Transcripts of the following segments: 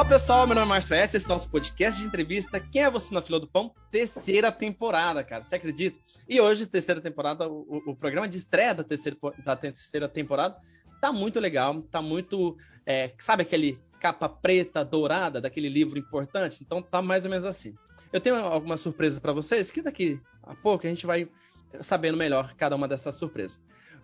Olá pessoal, meu nome é Márcio Esse é o nosso podcast de entrevista Quem é Você na Fila do Pão? Terceira temporada, cara, você acredita? E hoje, terceira temporada, o, o programa de estreia da terceira, da terceira temporada tá muito legal, tá muito, é, sabe aquele capa preta, dourada, daquele livro importante? Então tá mais ou menos assim. Eu tenho algumas surpresas para vocês, que daqui a pouco a gente vai sabendo melhor cada uma dessas surpresas.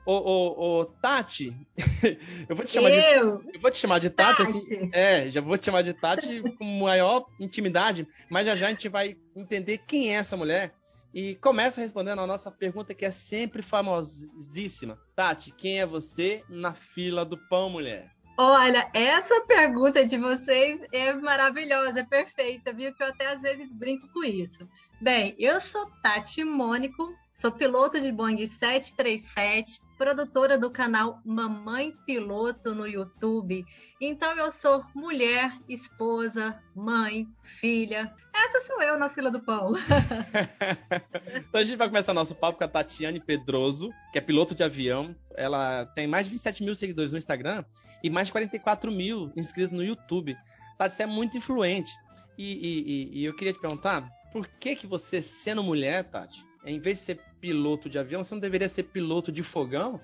Ô, ô, ô, Tati, eu vou te chamar eu? de. Eu vou te chamar de Tati, Tati, assim. É, já vou te chamar de Tati com maior intimidade, mas já já a gente vai entender quem é essa mulher. E começa respondendo a nossa pergunta que é sempre famosíssima. Tati, quem é você na fila do pão, mulher? Olha, essa pergunta de vocês é maravilhosa, é perfeita, viu? Que eu até às vezes brinco com isso. Bem, eu sou Tati Mônico, sou piloto de Boeing 737, produtora do canal Mamãe Piloto no YouTube. Então eu sou mulher, esposa, mãe, filha. Essa sou eu na fila do pão. então a gente vai começar nosso papo com a Tatiane Pedroso, que é piloto de avião. Ela tem mais de 27 mil seguidores no Instagram e mais de 44 mil inscritos no YouTube. Tati, você é muito influente. E, e, e, eu queria te perguntar, por que que você, sendo mulher, Tati, em vez de ser piloto de avião, você não deveria ser piloto de fogão?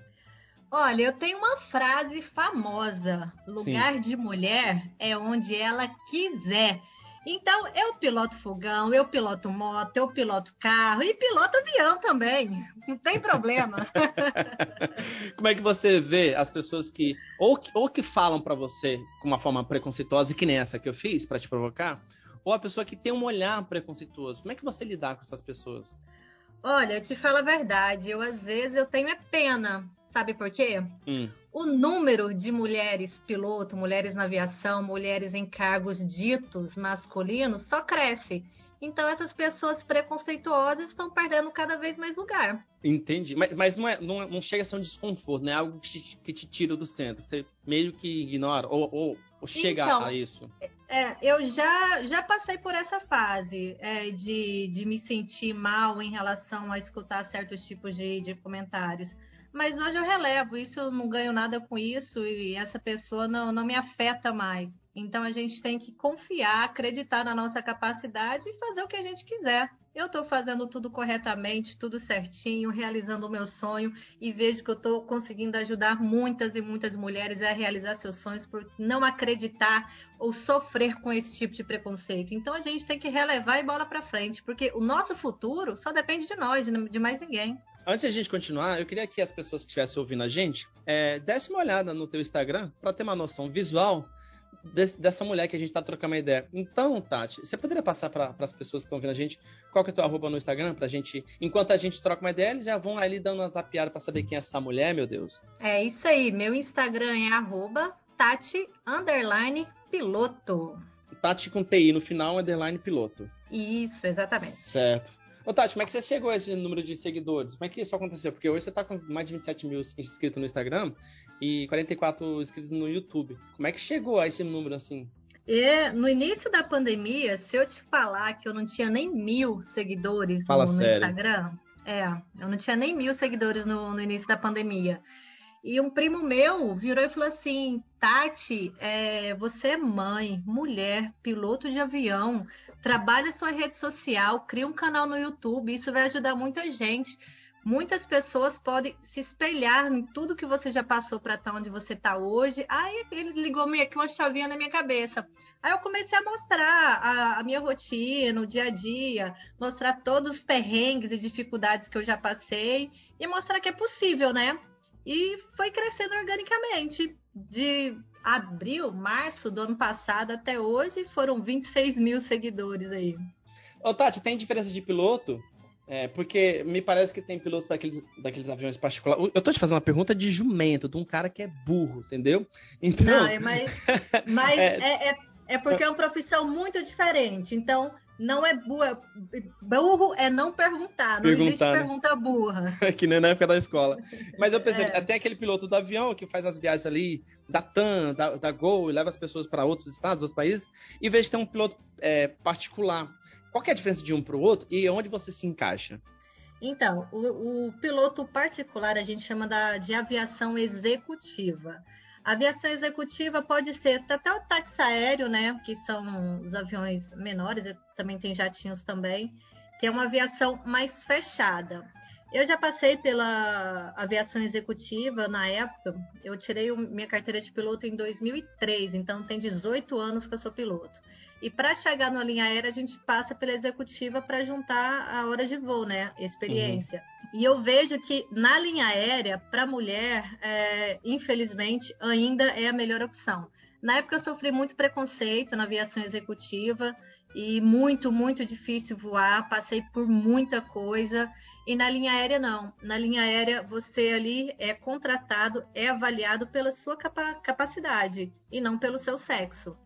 Olha, eu tenho uma frase famosa: lugar Sim. de mulher é onde ela quiser. Então, eu piloto fogão, eu piloto moto, eu piloto carro e piloto avião também. Não tem problema. Como é que você vê as pessoas que ou, ou que falam para você com uma forma preconceituosa, que nem essa que eu fiz para te provocar, ou a pessoa que tem um olhar preconceituoso? Como é que você lidar com essas pessoas? Olha, eu te falo a verdade, eu às vezes eu tenho é pena. Sabe por quê? Hum. O número de mulheres piloto, mulheres na aviação, mulheres em cargos ditos masculinos só cresce. Então essas pessoas preconceituosas estão perdendo cada vez mais lugar. Entendi. Mas, mas não, é, não, não, chega a ser um desconforto, né? Algo que te, que te tira do centro. Você meio que ignora ou, ou, ou chega então, a isso. É, eu já, já passei por essa fase é, de, de me sentir mal em relação a escutar certos tipos de, de comentários. Mas hoje eu relevo, isso eu não ganho nada com isso e essa pessoa não, não me afeta mais. Então a gente tem que confiar, acreditar na nossa capacidade e fazer o que a gente quiser. Eu estou fazendo tudo corretamente, tudo certinho, realizando o meu sonho e vejo que eu estou conseguindo ajudar muitas e muitas mulheres a realizar seus sonhos por não acreditar ou sofrer com esse tipo de preconceito. Então a gente tem que relevar e bola para frente, porque o nosso futuro só depende de nós, de mais ninguém. Antes de a gente continuar, eu queria que as pessoas que estivessem ouvindo a gente é, dessem uma olhada no teu Instagram para ter uma noção visual dessa mulher que a gente está trocando uma ideia. Então, Tati, você poderia passar para as pessoas que estão vendo a gente qual que é o teu arroba no Instagram pra gente, enquanto a gente troca uma ideia, eles já vão ali dando uma zapiada para saber quem é essa mulher, meu Deus. É isso aí, meu Instagram é arroba Tati underline piloto. Tati com TI no final, underline piloto. Isso, exatamente. Certo. Ô, Tati, como é que você chegou a esse número de seguidores? Como é que isso aconteceu? Porque hoje você tá com mais de 27 mil inscritos no Instagram e 44 inscritos no YouTube. Como é que chegou a esse número assim? E, no início da pandemia, se eu te falar que eu não tinha nem mil seguidores no, no Instagram, é, eu não tinha nem mil seguidores no, no início da pandemia. E um primo meu virou e falou assim: Tati, é, você é mãe, mulher, piloto de avião, trabalha sua rede social, cria um canal no YouTube, isso vai ajudar muita gente. Muitas pessoas podem se espelhar em tudo que você já passou para estar onde você está hoje. Aí ele ligou meio que uma chavinha na minha cabeça. Aí eu comecei a mostrar a, a minha rotina, o dia a dia, mostrar todos os perrengues e dificuldades que eu já passei e mostrar que é possível, né? e foi crescendo organicamente. De abril, março do ano passado até hoje, foram 26 mil seguidores aí. Ô, Tati, tem diferença de piloto? É, porque me parece que tem pilotos daqueles, daqueles aviões particulares. Eu tô te fazendo uma pergunta de jumento, de um cara que é burro, entendeu? Então... Não, é, mas, mas é... É, é, é porque é uma profissão muito diferente. Então, não é burro. Burro é não perguntar. Não perguntar, existe né? pergunta burra. que nem na época da escola. Mas eu pensei, é. até aquele piloto do avião que faz as viagens ali da TAM, da, da Gol, e leva as pessoas para outros estados, outros países, e vejo que tem um piloto é, particular. Qual é a diferença de um para o outro e onde você se encaixa? Então, o, o piloto particular a gente chama da, de aviação executiva. A aviação executiva pode ser até o táxi aéreo, né? Que são os aviões menores, também tem jatinhos também, que é uma aviação mais fechada. Eu já passei pela aviação executiva na época. Eu tirei minha carteira de piloto em 2003, então tem 18 anos que eu sou piloto. E para chegar na linha aérea, a gente passa pela executiva para juntar a hora de voo, né? Experiência. Uhum. E eu vejo que na linha aérea, para mulher, é, infelizmente, ainda é a melhor opção. Na época eu sofri muito preconceito na aviação executiva e muito, muito difícil voar, passei por muita coisa. E na linha aérea, não. Na linha aérea, você ali é contratado, é avaliado pela sua capa capacidade e não pelo seu sexo.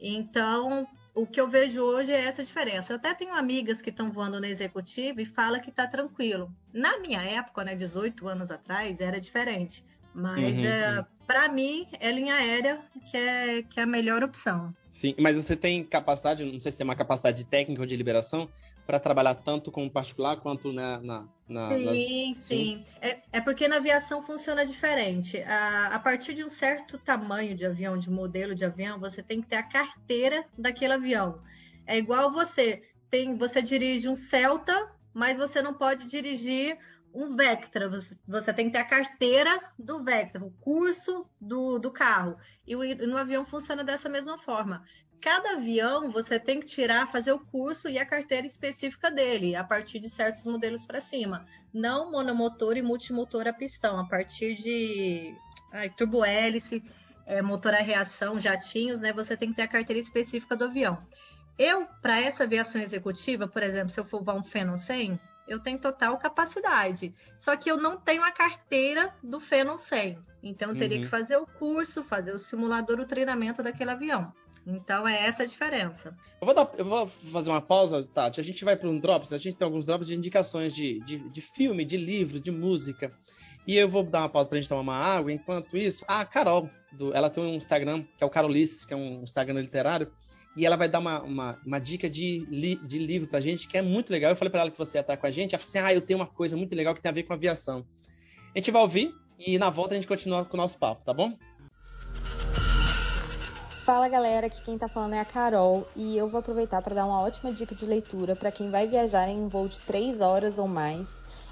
Então, o que eu vejo hoje é essa diferença. Eu até tenho amigas que estão voando na executiva e fala que está tranquilo. Na minha época, né, 18 anos atrás, era diferente. Mas uhum, é, uhum. para mim é linha aérea que é, que é a melhor opção. Sim, mas você tem capacidade, não sei se é uma capacidade técnica ou de liberação, para trabalhar tanto com particular quanto na. na, na sim, sim. É, é, porque na aviação funciona diferente. A, a partir de um certo tamanho de avião, de modelo de avião, você tem que ter a carteira daquele avião. É igual você tem, você dirige um Celta, mas você não pode dirigir um Vectra, você, você, tem que ter a carteira do Vectra, o curso do, do carro. E o, no avião funciona dessa mesma forma. Cada avião você tem que tirar, fazer o curso e a carteira específica dele, a partir de certos modelos para cima. Não monomotor e multimotor a pistão, a partir de ai, turbo-hélice, é, motor a reação, jatinhos, né? Você tem que ter a carteira específica do avião. Eu, para essa aviação executiva, por exemplo, se eu for voar um Phenom 100, eu tenho total capacidade. Só que eu não tenho a carteira do Phenom 100. Então eu teria uhum. que fazer o curso, fazer o simulador, o treinamento daquele avião. Então é essa a diferença. Eu vou, dar, eu vou fazer uma pausa, Tati. A gente vai para um drops. A gente tem alguns drops de indicações de, de, de filme, de livro, de música. E eu vou dar uma pausa pra gente tomar uma água. Enquanto isso, a Carol, do, ela tem um Instagram, que é o Carolices, que é um Instagram literário e ela vai dar uma, uma, uma dica de, li, de livro pra gente, que é muito legal. Eu falei para ela que você ia estar com a gente. Ela falou assim: ah, eu tenho uma coisa muito legal que tem a ver com aviação. A gente vai ouvir e na volta a gente continua com o nosso papo, tá bom? Fala galera, aqui quem tá falando é a Carol e eu vou aproveitar para dar uma ótima dica de leitura para quem vai viajar em um voo de 3 horas ou mais.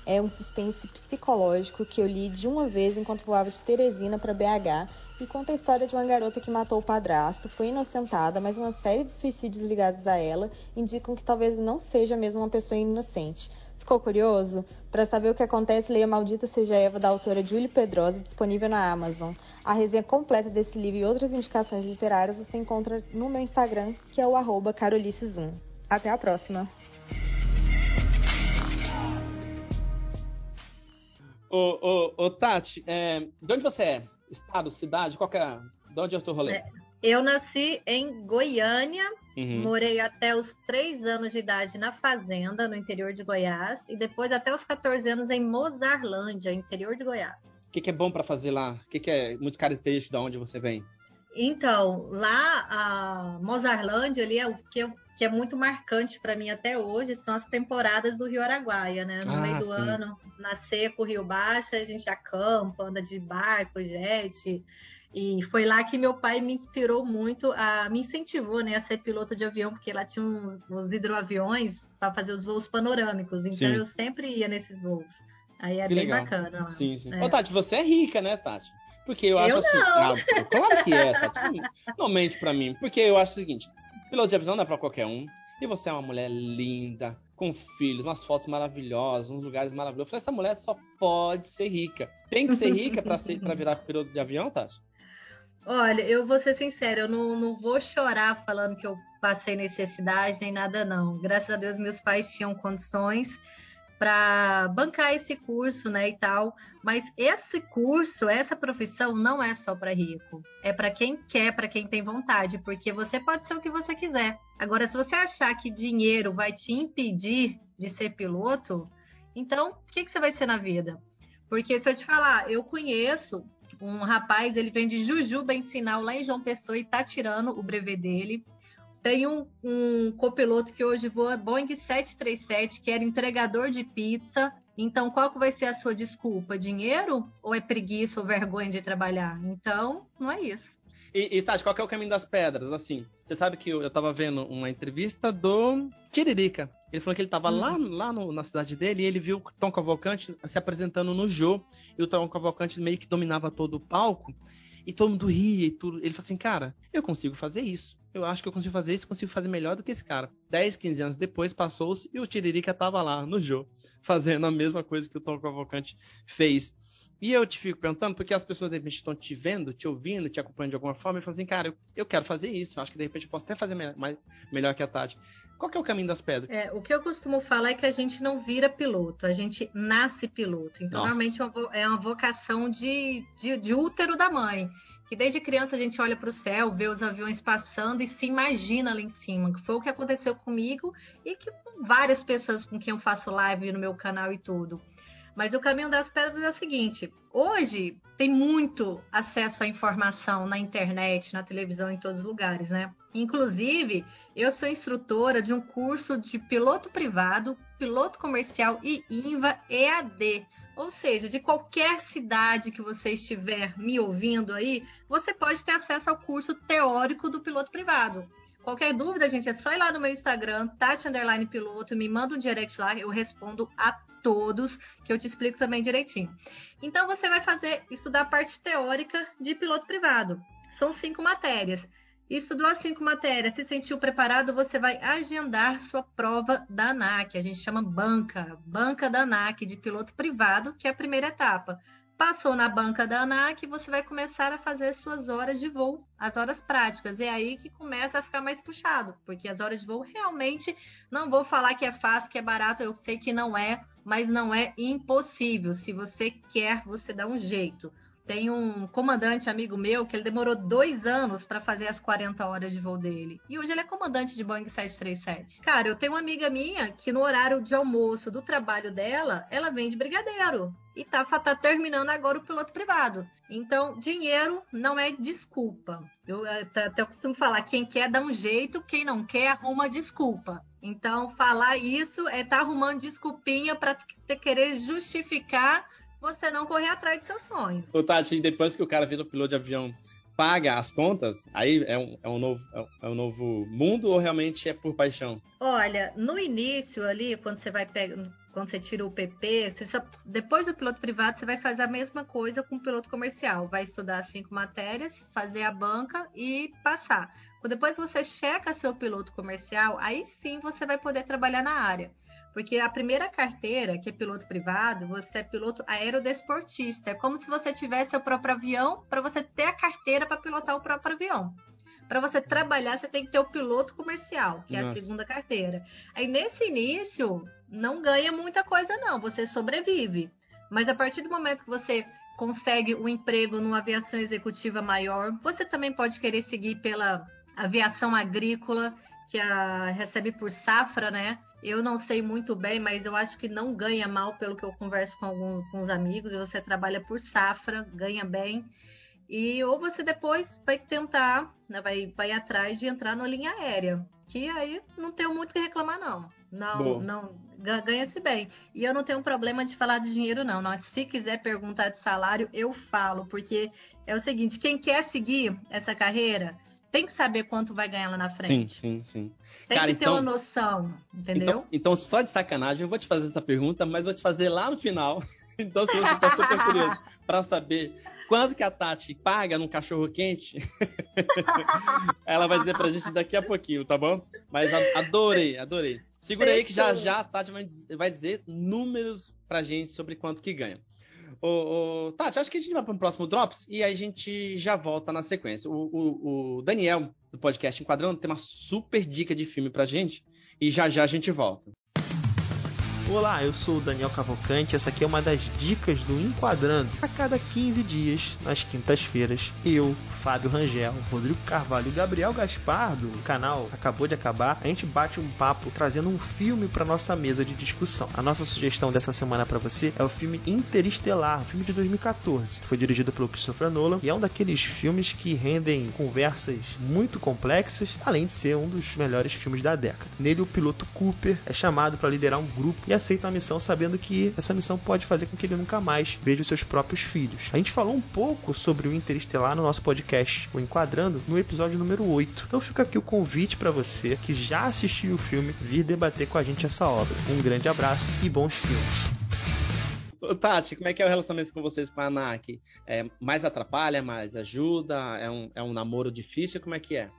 É um suspense psicológico que eu li de uma vez enquanto voava de Teresina para BH e conta a história de uma garota que matou o padrasto, foi inocentada, mas uma série de suicídios ligados a ela indicam que talvez não seja mesmo uma pessoa inocente. Ficou curioso? Para saber o que acontece, leia Maldita Seja Eva, da autora Julie Pedrosa, disponível na Amazon. A resenha completa desse livro e outras indicações literárias você encontra no meu Instagram, que é o arroba carolices1. Até a próxima! Ô, ô, ô Tati, é, de onde você é? estado, cidade? Qual é? De onde é o teu rolê? É, eu nasci em Goiânia, uhum. morei até os 3 anos de idade na fazenda, no interior de Goiás, e depois até os 14 anos em Mozarlândia, interior de Goiás. O que, que, é bom para fazer lá? O que, que, é muito característico de onde você vem? Então, lá, a Mozarlândia ali é o que, eu, que é muito marcante para mim até hoje, são as temporadas do Rio Araguaia, né? No ah, meio do sim. ano, na seco, Rio Baixo, a gente acampa, anda de barco, jet. E foi lá que meu pai me inspirou muito, a, me incentivou né, a ser piloto de avião, porque lá tinha uns, uns hidroaviões para fazer os voos panorâmicos. Então sim. eu sempre ia nesses voos. Aí é que bem legal. bacana. Lá. Sim, sim. É. Ô, Tati, você é rica, né, Tati? Porque eu acho eu assim. Ah, claro que é, Tati. Não mente pra mim. Porque eu acho o seguinte: piloto de avião não é pra qualquer um. E você é uma mulher linda, com filhos, umas fotos maravilhosas, uns lugares maravilhosos. Eu falei, essa mulher só pode ser rica. Tem que ser rica pra virar piloto de avião, Tati? Olha, eu vou ser sincera, eu não, não vou chorar falando que eu passei necessidade nem nada, não. Graças a Deus, meus pais tinham condições para bancar esse curso, né, e tal. Mas esse curso, essa profissão não é só para rico. É para quem quer, para quem tem vontade, porque você pode ser o que você quiser. Agora, se você achar que dinheiro vai te impedir de ser piloto, então o que, que você vai ser na vida? Porque se eu te falar, eu conheço um rapaz, ele vem de Jujuba ensinar lá em João Pessoa e tá tirando o brevet dele. Tem um, um copiloto que hoje voa Boeing 737, que era entregador de pizza. Então, qual que vai ser a sua desculpa? Dinheiro ou é preguiça ou vergonha de trabalhar? Então, não é isso. E, e Tati, qual é o caminho das pedras? Assim, você sabe que eu, eu tava vendo uma entrevista do Tiririca. Ele falou que ele tava hum. lá, lá no, na cidade dele e ele viu o Tom Cavalcante se apresentando no Jô. E o Tom Cavalcante meio que dominava todo o palco. E todo mundo ria e tudo. Ele falou assim, cara, eu consigo fazer isso. Eu acho que eu consigo fazer isso, consigo fazer melhor do que esse cara. 10, 15 anos depois passou-se e o Tiririca tava lá no Jô, fazendo a mesma coisa que o Tom Cavalcante fez. E eu te fico perguntando, porque as pessoas de repente estão te vendo, te ouvindo, te acompanhando de alguma forma, e falam assim, cara, eu, eu quero fazer isso, acho que de repente eu posso até fazer me mais, melhor que a Tati. Qual que é o caminho das pedras? É, o que eu costumo falar é que a gente não vira piloto, a gente nasce piloto. Então, Nossa. realmente é uma vocação de, de, de útero da mãe que desde criança a gente olha para o céu, vê os aviões passando e se imagina lá em cima, que foi o que aconteceu comigo e que com várias pessoas com quem eu faço live no meu canal e tudo. Mas o caminho das pedras é o seguinte: hoje tem muito acesso à informação na internet, na televisão, em todos os lugares, né? Inclusive, eu sou instrutora de um curso de piloto privado, piloto comercial e INVA EAD. Ou seja, de qualquer cidade que você estiver me ouvindo aí, você pode ter acesso ao curso teórico do piloto privado. Qualquer dúvida, gente, é só ir lá no meu Instagram, Tati Underline Piloto, me manda um direct lá, eu respondo a todos, que eu te explico também direitinho. Então, você vai fazer, estudar a parte teórica de piloto privado. São cinco matérias. Estudou as cinco matérias, se sentiu preparado, você vai agendar sua prova da ANAC. A gente chama banca, banca da ANAC de piloto privado, que é a primeira etapa. Passou na banca da ANAC, você vai começar a fazer suas horas de voo, as horas práticas. É aí que começa a ficar mais puxado, porque as horas de voo realmente não vou falar que é fácil, que é barato, eu sei que não é, mas não é impossível. Se você quer, você dá um jeito. Tem um comandante amigo meu que ele demorou dois anos para fazer as 40 horas de voo dele. E hoje ele é comandante de Boeing 737. Cara, eu tenho uma amiga minha que no horário de almoço do trabalho dela, ela vende brigadeiro. E tá, tá terminando agora o piloto privado. Então, dinheiro não é desculpa. Eu até costumo falar, quem quer dá um jeito, quem não quer arruma desculpa. Então, falar isso é estar tá arrumando desculpinha para querer justificar você não correr atrás de seus sonhos. Ô, Tati, depois que o cara vira piloto de avião, paga as contas, aí é um, é um, novo, é um novo mundo ou realmente é por paixão? Olha, no início ali, quando você vai pegar. Quando você tira o PP, só, depois do piloto privado, você vai fazer a mesma coisa com o piloto comercial. Vai estudar cinco matérias, fazer a banca e passar. Depois você checa seu piloto comercial, aí sim você vai poder trabalhar na área. Porque a primeira carteira, que é piloto privado, você é piloto aerodesportista. É como se você tivesse seu próprio avião para você ter a carteira para pilotar o próprio avião. Para você trabalhar, você tem que ter o piloto comercial, que Nossa. é a segunda carteira. Aí nesse início, não ganha muita coisa, não. Você sobrevive. Mas a partir do momento que você consegue um emprego numa aviação executiva maior, você também pode querer seguir pela aviação agrícola, que a, recebe por safra, né? Eu não sei muito bem, mas eu acho que não ganha mal pelo que eu converso com alguns com os amigos. E você trabalha por safra, ganha bem. E ou você depois vai tentar, né, vai, vai atrás de entrar na linha aérea. Que aí não tenho muito o que reclamar, não. Não, não ganha-se bem. E eu não tenho problema de falar de dinheiro, não. Mas se quiser perguntar de salário, eu falo. Porque é o seguinte: quem quer seguir essa carreira tem que saber quanto vai ganhar lá na frente. Sim, sim, sim. Tem Cara, que ter então, uma noção, entendeu? Então, então, só de sacanagem, eu vou te fazer essa pergunta, mas vou te fazer lá no final. então, se você tá super curioso para saber quanto que a Tati paga num cachorro quente, ela vai dizer pra gente daqui a pouquinho, tá bom? Mas adorei, adorei. Segura Fechou. aí que já já a Tati vai dizer números pra gente sobre quanto que ganha. Ô, ô, Tati, acho que a gente vai para o próximo Drops e aí a gente já volta na sequência. O, o, o, Daniel, do podcast Enquadrando, tem uma super dica de filme pra gente e já já a gente volta. Olá, eu sou o Daniel Cavalcante. Essa aqui é uma das dicas do Enquadrando. A cada 15 dias, nas quintas-feiras, eu, Fábio Rangel, Rodrigo Carvalho e Gabriel Gaspar do canal Acabou de Acabar, a gente bate um papo trazendo um filme para nossa mesa de discussão. A nossa sugestão dessa semana para você é o filme Interestelar, um filme de 2014. Foi dirigido pelo Christopher Nolan e é um daqueles filmes que rendem conversas muito complexas, além de ser um dos melhores filmes da década. Nele, o piloto Cooper é chamado para liderar um grupo aceita a missão sabendo que essa missão pode fazer com que ele nunca mais veja os seus próprios filhos. A gente falou um pouco sobre o Interestelar no nosso podcast, o Enquadrando, no episódio número 8. Então fica aqui o convite para você que já assistiu o filme vir debater com a gente essa obra. Um grande abraço e bons filmes. Tati, como é que é o relacionamento com vocês com a ANAC? É, mais atrapalha, mais ajuda? É um, é um namoro difícil? Como é que é?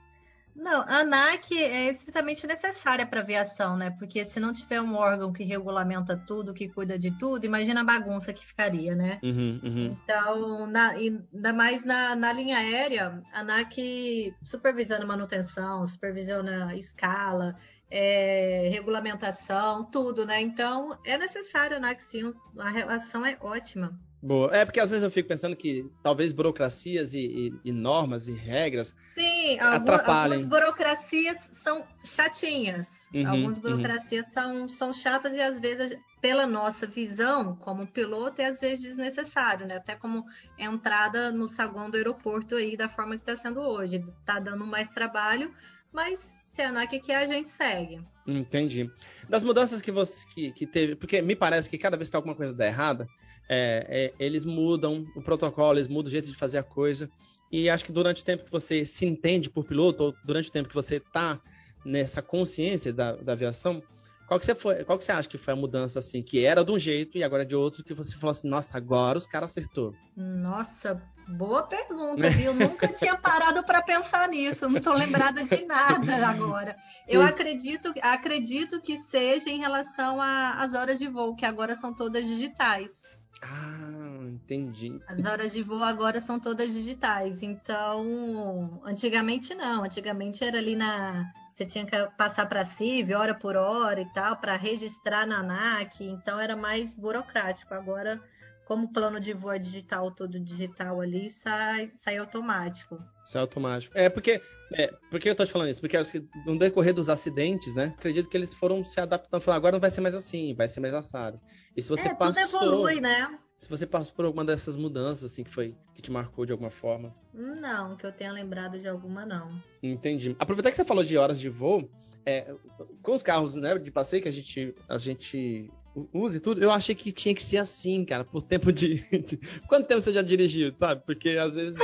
Não, a ANAC é estritamente necessária para a aviação, né? Porque se não tiver um órgão que regulamenta tudo, que cuida de tudo, imagina a bagunça que ficaria, né? Uhum, uhum. Então, na, ainda mais na, na linha aérea, a ANAC supervisiona manutenção, supervisiona escala, é, regulamentação, tudo, né? Então, é necessário a ANAC sim, a relação é ótima. Boa. É porque às vezes eu fico pensando que talvez burocracias e, e, e normas e regras Sim, atrapalhem. Algumas burocracias são chatinhas. Uhum, Algumas uhum. burocracias uhum. são, são chatas e às vezes, pela nossa visão como piloto, é às vezes desnecessário, né? Até como entrada no saguão do aeroporto aí, da forma que está sendo hoje. Está dando mais trabalho, mas se a ANAC quer, a gente segue. Entendi. Das mudanças que você que, que teve, porque me parece que cada vez que alguma coisa dá errada, é, é, eles mudam o protocolo, eles mudam o jeito de fazer a coisa. E acho que durante o tempo que você se entende por piloto, ou durante o tempo que você está nessa consciência da, da aviação, qual que, você foi, qual que você acha que foi a mudança assim, que era de um jeito e agora é de outro, que você falou assim, nossa, agora os caras acertou? Nossa, boa pergunta, viu? Nunca tinha parado para pensar nisso, não estou lembrada de nada agora. Eu acredito, acredito que seja em relação às horas de voo, que agora são todas digitais. Ah, entendi. As horas de voo agora são todas digitais. Então, antigamente não. Antigamente era ali na. Você tinha que passar para CIV hora por hora e tal, para registrar na ANAC. Então era mais burocrático. Agora, como o plano de voo é digital, todo digital ali, sai, sai automático. Sai automático. É porque. É, por que eu tô te falando isso? Porque no decorrer dos acidentes, né? Acredito que eles foram se adaptando. Falando, agora não vai ser mais assim, vai ser mais assado. E se você é, passou. Tudo evolui, né? Se você passou por alguma dessas mudanças, assim, que foi que te marcou de alguma forma? Não, que eu tenha lembrado de alguma, não. Entendi. Aproveitar que você falou de horas de voo, é, com os carros né, de passeio que a gente, a gente usa e tudo, eu achei que tinha que ser assim, cara, por tempo de. de... Quanto tempo você já dirigiu, sabe? Porque às vezes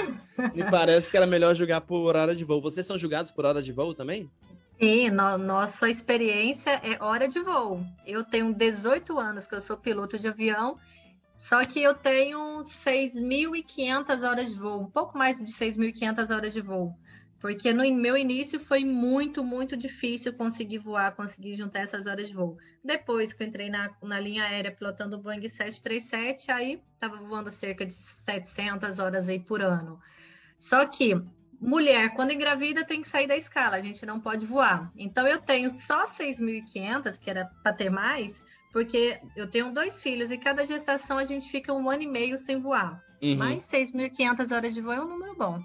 me parece que era melhor julgar por hora de voo. Vocês são julgados por hora de voo também? Sim, no, nossa experiência é hora de voo. Eu tenho 18 anos que eu sou piloto de avião só que eu tenho 6.500 horas de voo, um pouco mais de 6.500 horas de voo. Porque no meu início foi muito, muito difícil conseguir voar, conseguir juntar essas horas de voo. Depois que eu entrei na, na linha aérea pilotando o Boeing 737, aí estava voando cerca de 700 horas aí por ano. Só que mulher, quando engravida, tem que sair da escala, a gente não pode voar. Então eu tenho só 6.500, que era para ter mais, porque eu tenho dois filhos e cada gestação a gente fica um ano e meio sem voar. Uhum. Mas 6.500 horas de voo é um número bom.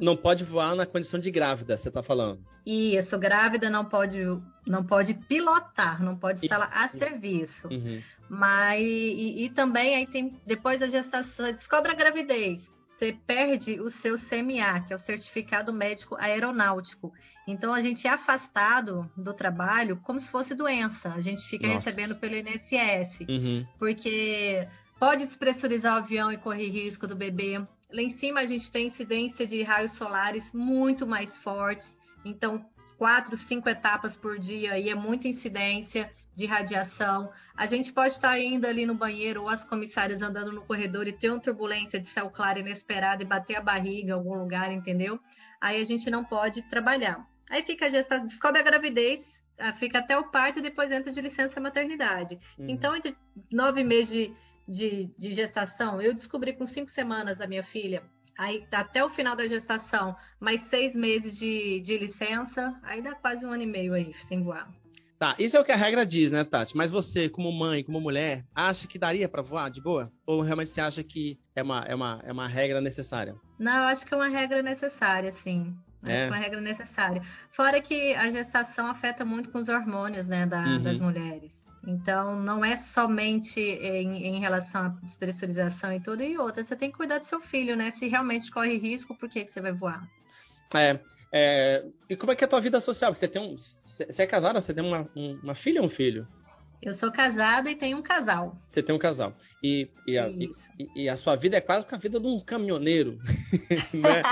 não pode voar na condição de grávida, você está falando? Isso, grávida não pode, não pode pilotar, não pode estar lá a serviço. Uhum. Mas e, e, também aí tem depois da gestação, descobre a gravidez você perde o seu CMA, que é o Certificado Médico Aeronáutico. Então a gente é afastado do trabalho como se fosse doença. A gente fica Nossa. recebendo pelo INSS, uhum. porque pode despressurizar o avião e correr risco do bebê. Lá em cima a gente tem incidência de raios solares muito mais fortes. Então quatro, cinco etapas por dia e é muita incidência de radiação. A gente pode estar indo ali no banheiro ou as comissárias andando no corredor e ter uma turbulência de céu claro inesperada e bater a barriga em algum lugar, entendeu? Aí a gente não pode trabalhar. Aí fica a gestação, descobre a gravidez, ah, fica até o parto e depois entra de licença maternidade. Uhum. Então, entre nove meses de, de, de gestação, eu descobri com cinco semanas da minha filha aí até o final da gestação, mais seis meses de, de licença, aí dá quase um ano e meio aí sem voar. Tá, isso é o que a regra diz, né, Tati? Mas você, como mãe, como mulher, acha que daria para voar de boa? Ou realmente você acha que é uma, é, uma, é uma regra necessária? Não, eu acho que é uma regra necessária, sim. Acho é. que é uma regra necessária. Fora que a gestação afeta muito com os hormônios, né, da, uhum. das mulheres. Então, não é somente em, em, relação à despressurização e tudo, e outra. Você tem que cuidar do seu filho, né? Se realmente corre risco, por que, que você vai voar? É, é, e como é que é a tua vida social? Você tem um, você é casada? Você tem uma, uma filha ou um filho? Eu sou casada e tenho um casal. Você tem um casal. E, e, a, e, e a, sua vida é quase com a vida de um caminhoneiro. né?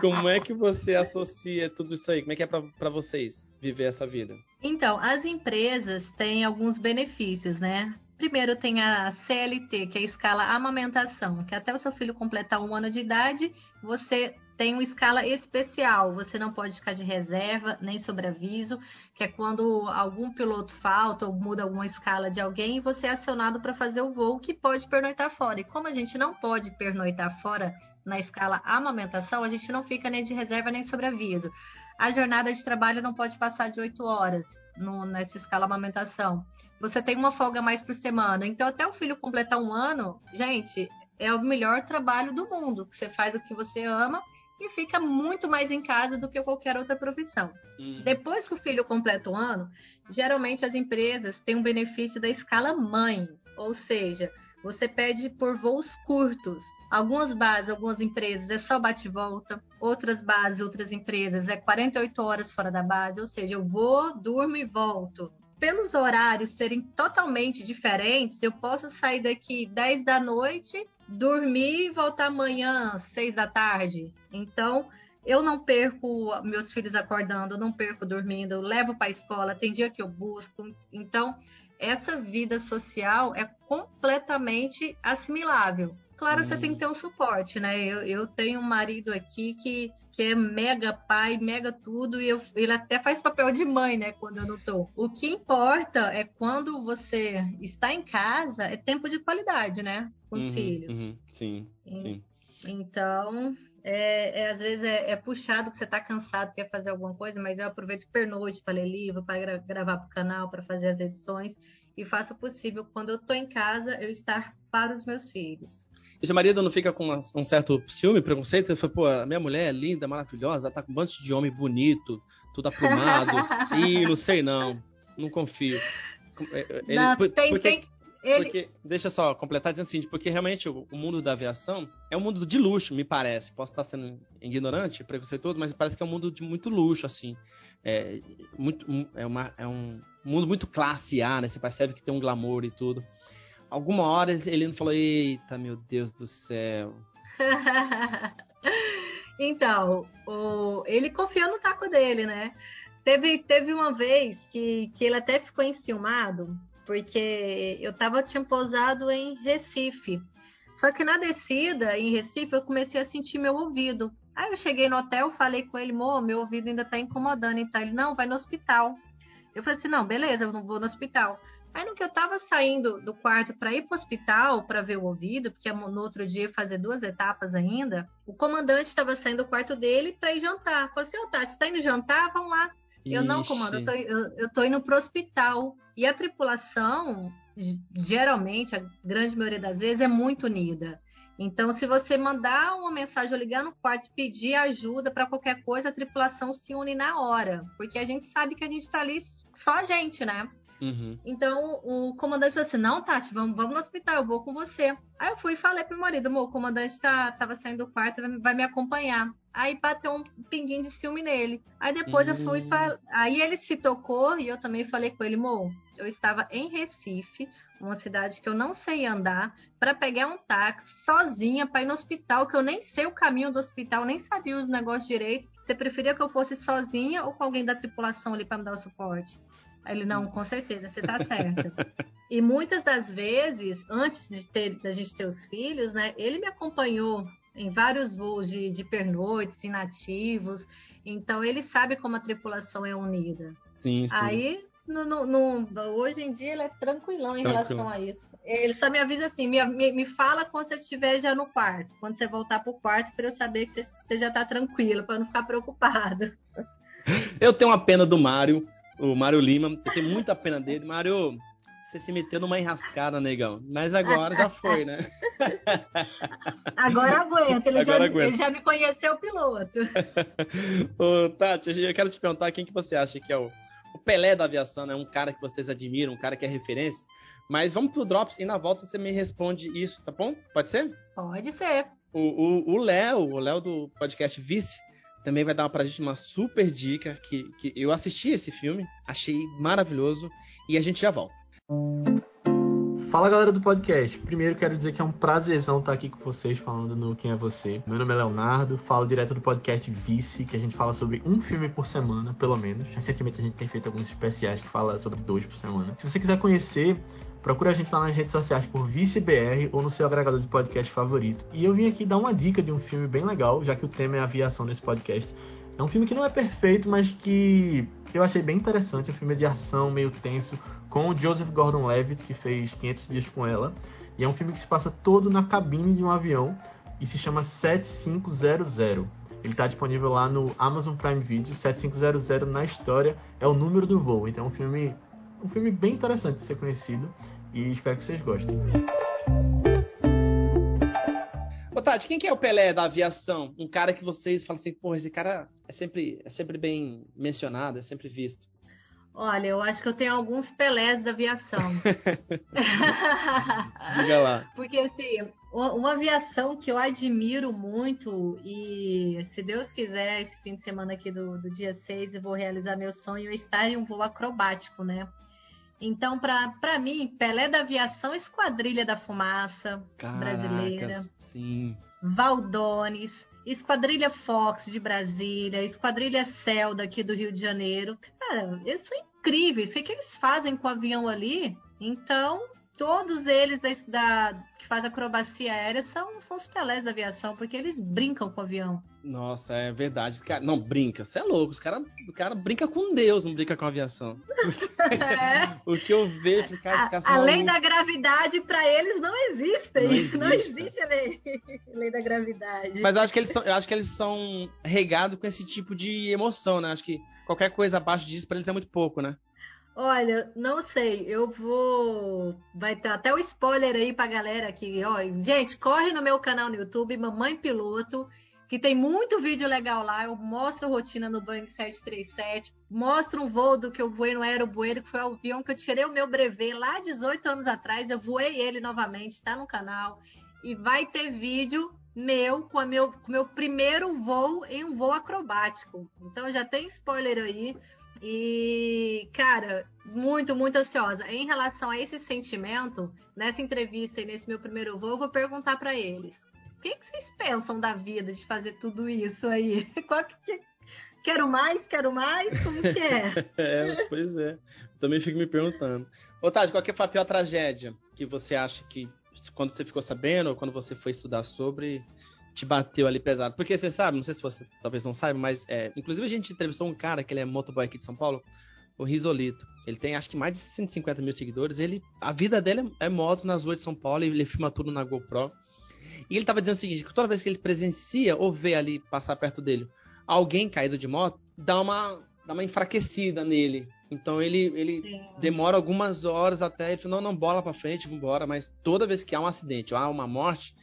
Como é que você associa tudo isso aí? Como é que é para vocês viver essa vida? Então, as empresas têm alguns benefícios, né? Primeiro tem a CLT, que é a escala amamentação, que até o seu filho completar um ano de idade, você tem uma escala especial. Você não pode ficar de reserva nem sobreaviso, que é quando algum piloto falta ou muda alguma escala de alguém e você é acionado para fazer o voo que pode pernoitar fora. E como a gente não pode pernoitar fora na escala amamentação, a gente não fica nem de reserva nem sobreaviso. A jornada de trabalho não pode passar de oito horas no, nessa escala amamentação. Você tem uma folga mais por semana. Então, até o filho completar um ano, gente, é o melhor trabalho do mundo. Que você faz o que você ama e fica muito mais em casa do que qualquer outra profissão. Hum. Depois que o filho completa o ano, geralmente as empresas têm um benefício da escala mãe, ou seja, você pede por voos curtos. Algumas bases, algumas empresas é só bate e volta, outras bases, outras empresas é 48 horas fora da base, ou seja, eu vou, durmo e volto pelos horários serem totalmente diferentes, eu posso sair daqui 10 da noite, dormir e voltar amanhã, 6 da tarde. Então, eu não perco meus filhos acordando, eu não perco dormindo, eu levo para a escola, tem dia que eu busco. Então, essa vida social é completamente assimilável. Claro, hum. você tem que ter um suporte, né? Eu, eu tenho um marido aqui que, que é mega pai, mega tudo, e eu, ele até faz papel de mãe, né? Quando eu não tô. O que importa é quando você está em casa, é tempo de qualidade, né? Com os uhum, filhos. Uhum, sim, e, sim. Então, é, é, às vezes é, é, puxado que você está cansado, quer fazer alguma coisa, mas eu aproveito pernoite para ler livro, para gra gravar para o canal, para fazer as edições e faço o possível quando eu estou em casa eu estar para os meus filhos. E seu marido não fica com uma, um certo ciúme, preconceito? Você fala, pô, minha mulher é linda, maravilhosa, ela tá com um monte de homem bonito, tudo aprumado. e não sei não, não confio. É, é, ele, não, tem, porque, tem, ele... porque, deixa só completar dizendo assim, porque realmente o, o, mundo da aviação é um mundo de luxo, me parece. Posso estar sendo ignorante, preconceituoso, mas parece que é um mundo de muito luxo, assim. É, muito, é, uma, é um mundo muito classe A, né? Você percebe que tem um glamour e tudo alguma hora ele não falou: Eita, meu Deus do céu. então, o, ele confiou no taco dele, né? Teve, teve uma vez que, que ele até ficou enciumado, porque eu tava, tinha pousado em Recife. Só que na descida em Recife eu comecei a sentir meu ouvido. Aí eu cheguei no hotel, falei com ele, meu ouvido ainda tá incomodando. Então ele, não, vai no hospital. Eu falei assim, não, beleza, eu não vou no hospital. Aí no que eu tava saindo do quarto para ir pro hospital para ver o ouvido, porque no outro dia ia fazer duas etapas ainda, o comandante estava saindo do quarto dele para ir jantar. Falei assim, ô oh, Tati, você tá indo jantar? Vamos lá. Eu não, comando, eu tô, eu, eu tô indo pro hospital. E a tripulação, geralmente, a grande maioria das vezes, é muito unida. Então, se você mandar uma mensagem ou ligar no quarto e pedir ajuda para qualquer coisa, a tripulação se une na hora. Porque a gente sabe que a gente está ali só a gente, né? Uhum. Então o comandante falou assim: não, Tati, vamos, vamos no hospital, eu vou com você. Aí eu fui e falei pro marido: o comandante tá, tava saindo do quarto, vai, vai me acompanhar. Aí bateu um pinguinho de ciúme nele. Aí depois uhum. eu fui. Hum. Aí ele se tocou e eu também falei com ele: Mo, eu estava em Recife, uma cidade que eu não sei andar, para pegar um táxi sozinha para ir no hospital, que eu nem sei o caminho do hospital, nem sabia os negócios direito. Você preferia que eu fosse sozinha ou com alguém da tripulação ali para me dar o suporte? Ele, não, com certeza, você tá certa. e muitas das vezes, antes de ter, da gente ter os filhos, né, ele me acompanhou em vários voos de, de pernoites, inativos. Então, ele sabe como a tripulação é unida. Sim, sim. Aí, no, no, no, hoje em dia, ele é tranquilão em Tranquilo. relação a isso. Ele só me avisa assim, me, me, me fala quando você estiver já no quarto. Quando você voltar pro quarto, para eu saber que você, você já tá tranquilo, para não ficar preocupado. Eu tenho uma pena do Mário, o Mário Lima. Eu tenho muita pena dele. Mário, você se meteu numa enrascada, negão. Mas agora já foi, né? Agora aguenta. Ele, agora já, aguenta. ele já me conheceu piloto. Ô, Tati, eu quero te perguntar quem que você acha que é o, o Pelé da aviação, né? Um cara que vocês admiram, um cara que é referência. Mas vamos pro Drops e na volta você me responde isso, tá bom? Pode ser? Pode ser. O Léo, o Léo do podcast Vice, também vai dar pra gente uma super dica que, que eu assisti esse filme, achei maravilhoso e a gente já volta. Fala galera do podcast. Primeiro quero dizer que é um prazerzão estar aqui com vocês falando no Quem é Você. Meu nome é Leonardo, falo direto do podcast Vice, que a gente fala sobre um filme por semana, pelo menos. Recentemente a gente tem feito alguns especiais que fala sobre dois por semana. Se você quiser conhecer Procura a gente lá nas redes sociais por ViceBR ou no seu agregador de podcast favorito. E eu vim aqui dar uma dica de um filme bem legal, já que o tema é aviação nesse podcast. É um filme que não é perfeito, mas que eu achei bem interessante. É um filme de ação meio tenso com o Joseph Gordon-Levitt, que fez 500 dias com ela. E é um filme que se passa todo na cabine de um avião e se chama 7500. Ele está disponível lá no Amazon Prime Video. 7500 na história é o número do voo. Então é um filme um filme bem interessante de ser conhecido e espero que vocês gostem. Ô Tati, quem que é o Pelé da aviação? Um cara que vocês falam assim, pô, esse cara é sempre, é sempre bem mencionado, é sempre visto. Olha, eu acho que eu tenho alguns Pelés da aviação. Diga lá. Porque, assim, uma aviação que eu admiro muito e, se Deus quiser, esse fim de semana aqui do, do dia 6, eu vou realizar meu sonho, é estar em um voo acrobático, né? Então, para mim, Pelé da Aviação, Esquadrilha da Fumaça Caracas, brasileira. Sim. Valdones, Esquadrilha Fox de Brasília, Esquadrilha Cell daqui do Rio de Janeiro. Cara, eles são incríveis. O que, que eles fazem com o avião ali? Então, todos eles da, da, que faz acrobacia aérea são, são os pelés da aviação, porque eles brincam com o avião. Nossa, é verdade. Cara, não, brinca, você é louco. Os cara, o cara brinca com Deus, não brinca com a aviação. é. o que eu vejo, cara, a, a lei da gravidade, para eles, não existe. Não existe, não existe a lei, lei da gravidade. Mas eu acho que eles são, eu acho que eles são regados com esse tipo de emoção, né? Acho que qualquer coisa abaixo disso, para eles é muito pouco, né? Olha, não sei, eu vou. Vai ter até um spoiler aí pra galera aqui. Ó, gente, corre no meu canal no YouTube, Mamãe Piloto, que tem muito vídeo legal lá. Eu mostro rotina no Boeing 737, mostro um voo do que eu voei no Aerobueiro, que foi o avião que eu tirei o meu brevet lá 18 anos atrás. Eu voei ele novamente, tá no canal. E vai ter vídeo meu com o meu, com meu primeiro voo em um voo acrobático. Então já tem spoiler aí. E, cara, muito, muito ansiosa. Em relação a esse sentimento, nessa entrevista e nesse meu primeiro voo, eu vou perguntar para eles: o que, que, vocês pensam da vida de fazer tudo isso aí? Qual que, quero mais, quero mais? Como que é? é, pois é. também fico me perguntando. Tati, qual que foi a pior tragédia que você acha que, quando você ficou sabendo, ou quando você foi estudar sobre, te bateu ali pesado. Porque você sabe, não sei se você talvez não saiba, mas é, inclusive a gente entrevistou um cara que ele é motoboy aqui de São Paulo, o Risolito. Ele tem acho que mais de 150 mil seguidores. Ele, a vida dele é, é moto nas ruas de São Paulo ele filma tudo na GoPro. E ele tava dizendo o seguinte: que toda vez que ele presencia ou vê ali passar perto dele alguém caído de moto, dá uma, dá uma enfraquecida nele. Então ele, ele demora algumas horas até ele fala, não, não, bola pra frente, vambora. Mas toda vez que há um acidente ou há uma morte,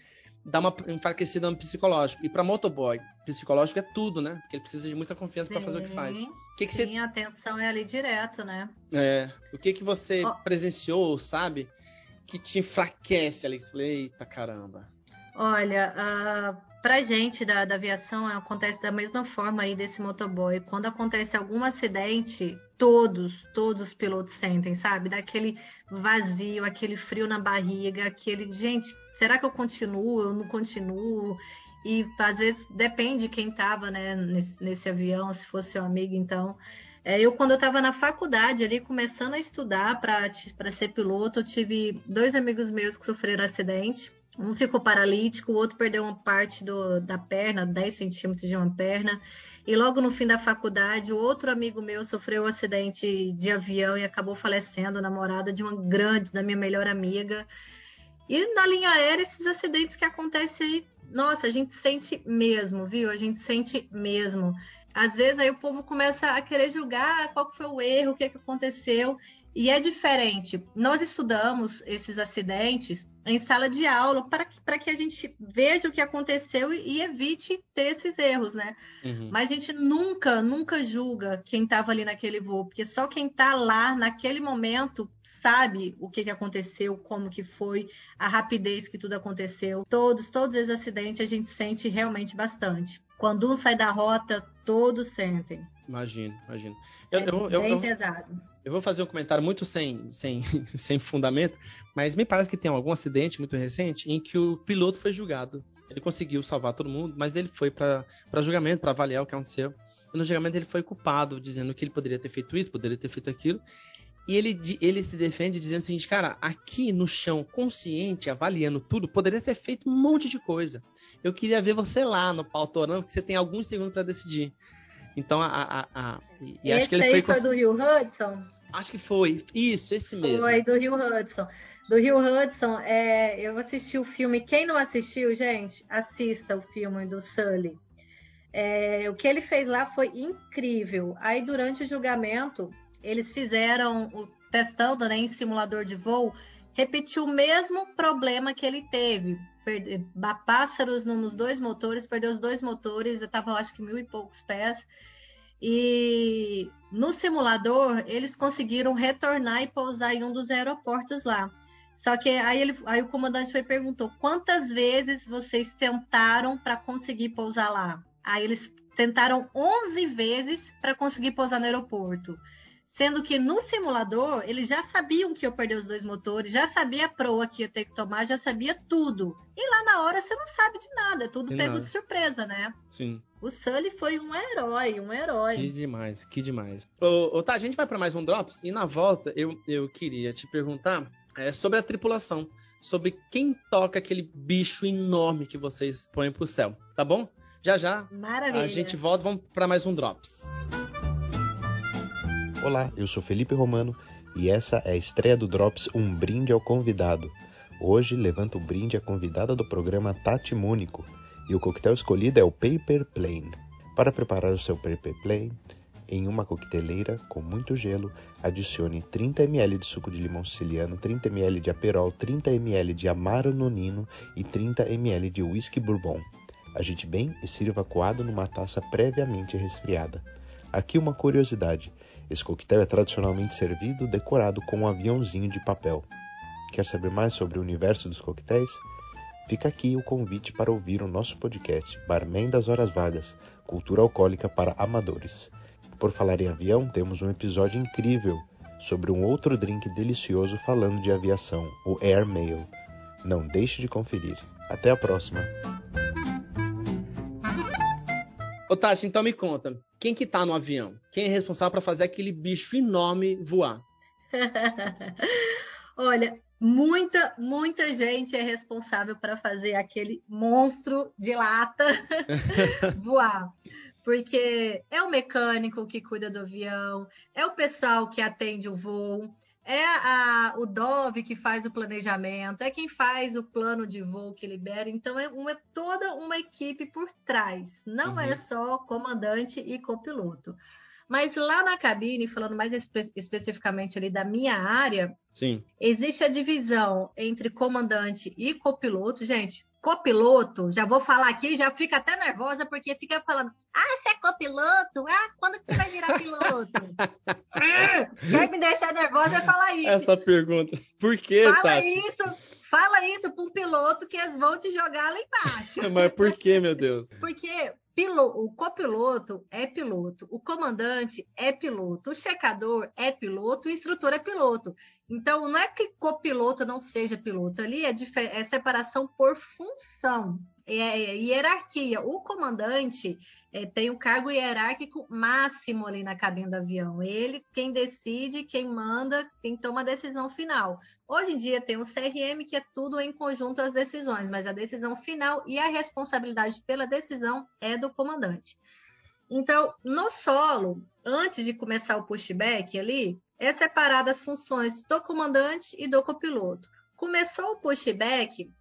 dá uma enfraquecida no psicológico. E para motoboy, psicológico é tudo, né? Porque ele precisa de muita confiança para fazer o que faz. O que, que sim, você... a atenção é ali direto, né? É. O que que você oh. presenciou, sabe? Que te enfraquece falei, eita caramba. Olha, uh, pra gente da, da aviação acontece da mesma forma aí desse motoboy. Quando acontece algum acidente, todos, todos os pilotos sentem, sabe? Daquele vazio, aquele frio na barriga, aquele. Gente, será que eu continuo? Eu não continuo? E às vezes depende quem estava né, nesse, nesse, avião, se fosse seu amigo, então. É, eu, quando eu estava na faculdade ali, começando a estudar para ser piloto, eu tive dois amigos meus que sofreram acidente. Um ficou paralítico, o outro perdeu uma parte do, da perna, 10 centímetros de uma perna. E logo no fim da faculdade, o outro amigo meu sofreu um acidente de avião e acabou falecendo, namorado de uma grande, da minha melhor amiga. E na linha aérea, esses acidentes que acontecem aí, nossa, a gente sente mesmo, viu? A gente sente mesmo. às vezes aí o povo começa a querer julgar qual foi o erro, o que, é que aconteceu. E é diferente. Nós estudamos esses acidentes em sala de aula para que, para que a gente veja o que aconteceu e, e evite ter esses erros, né? Uhum. Mas a gente nunca, nunca julga quem estava ali naquele voo, porque só quem está lá naquele momento sabe o que, que aconteceu, como que foi, a rapidez que tudo aconteceu. Todos, todos esses acidentes a gente sente realmente bastante. Quando um sai da rota, todos sentem. Imagino, imagino. Eu, é eu, bem eu, pesado. Eu vou fazer um comentário muito sem, sem, sem fundamento, mas me parece que tem algum acidente muito recente em que o piloto foi julgado. Ele conseguiu salvar todo mundo, mas ele foi para julgamento, para avaliar o que aconteceu. E no julgamento ele foi culpado, dizendo que ele poderia ter feito isso, poderia ter feito aquilo. E ele, ele se defende dizendo o seguinte, cara, aqui no chão, consciente, avaliando tudo, poderia ser feito um monte de coisa. Eu queria ver você lá no pautorão, porque você tem alguns segundos para decidir. Então, a, a, a e esse acho que ele aí foi, foi do Rio Hudson? Acho que foi. Isso, esse mesmo. Foi do Rio Hudson. Do Rio Hudson, é, eu assisti o filme. Quem não assistiu, gente, assista o filme do Sully. É, o que ele fez lá foi incrível. Aí, durante o julgamento, eles fizeram o testando né, em simulador de voo, repetiu o mesmo problema que ele teve. Perde, pássaros nos dois motores, perdeu os dois motores, estavam acho que mil e poucos pés. E no simulador, eles conseguiram retornar e pousar em um dos aeroportos lá. Só que aí, ele, aí o comandante foi perguntou quantas vezes vocês tentaram para conseguir pousar lá. Aí eles tentaram 11 vezes para conseguir pousar no aeroporto. Sendo que no simulador, eles já sabiam que ia perder os dois motores, já sabia a proa que ia ter que tomar, já sabia tudo. E lá na hora você não sabe de nada, é tudo de pego nada. de surpresa, né? Sim. O Sully foi um herói, um herói. Que demais, que demais. Ô, ô, tá, a gente vai para mais um Drops e na volta eu, eu queria te perguntar é, sobre a tripulação, sobre quem toca aquele bicho enorme que vocês põem pro céu, tá bom? Já já Maravilha. a gente volta, vamos para mais um Drops. Olá, eu sou Felipe Romano e essa é a estreia do Drops Um Brinde ao Convidado. Hoje levanta o brinde a convidada do programa Tati Mônico e o coquetel escolhido é o Paper Plane. Para preparar o seu Paper Plane, em uma coqueteleira com muito gelo, adicione 30 ml de suco de limão siciliano, 30 ml de aperol, 30 ml de amaro nonino e 30 ml de whisky bourbon. Agite bem e sirva coado numa taça previamente resfriada. Aqui uma curiosidade: esse coquetel é tradicionalmente servido decorado com um aviãozinho de papel. Quer saber mais sobre o universo dos coquetéis? Fica aqui o convite para ouvir o nosso podcast Barman das Horas Vagas, Cultura Alcoólica para Amadores. Por falar em avião, temos um episódio incrível sobre um outro drink delicioso falando de aviação, o Air Mail. Não deixe de conferir. Até a próxima! Ô Tati, então me conta, quem que tá no avião? Quem é responsável para fazer aquele bicho enorme voar? Olha, muita, muita gente é responsável para fazer aquele monstro de lata voar. Porque é o mecânico que cuida do avião, é o pessoal que atende o voo, é a, o Dove que faz o planejamento, é quem faz o plano de voo que libera. Então, é, uma, é toda uma equipe por trás. Não é uhum. é só comandante e copiloto. Mas lá na cabine, falando mais espe especificamente ali da minha área, Sim. existe a divisão entre comandante e copiloto. Gente, copiloto, já vou falar aqui, já fica até nervosa, porque fica falando, ah, você é copiloto? Ah, quando que você vai virar piloto? Quer me deixar nervosa é falar isso. Essa pergunta. Por que, Fala Tati? isso, fala isso para um piloto que eles vão te jogar lá embaixo. Mas por que, meu Deus? Porque o copiloto é piloto, o comandante é piloto, o checador é piloto, o instrutor é piloto. Então, não é que copiloto não seja piloto, ali é, é separação por função é, é, hierarquia. O comandante é, tem um cargo hierárquico máximo ali na cabine do avião. Ele quem decide, quem manda, quem toma a decisão final. Hoje em dia tem o CRM, que é tudo em conjunto as decisões, mas a decisão final e a responsabilidade pela decisão é do comandante. Então, no solo, antes de começar o pushback ali, é separada as funções do comandante e do copiloto. Começou o pushback,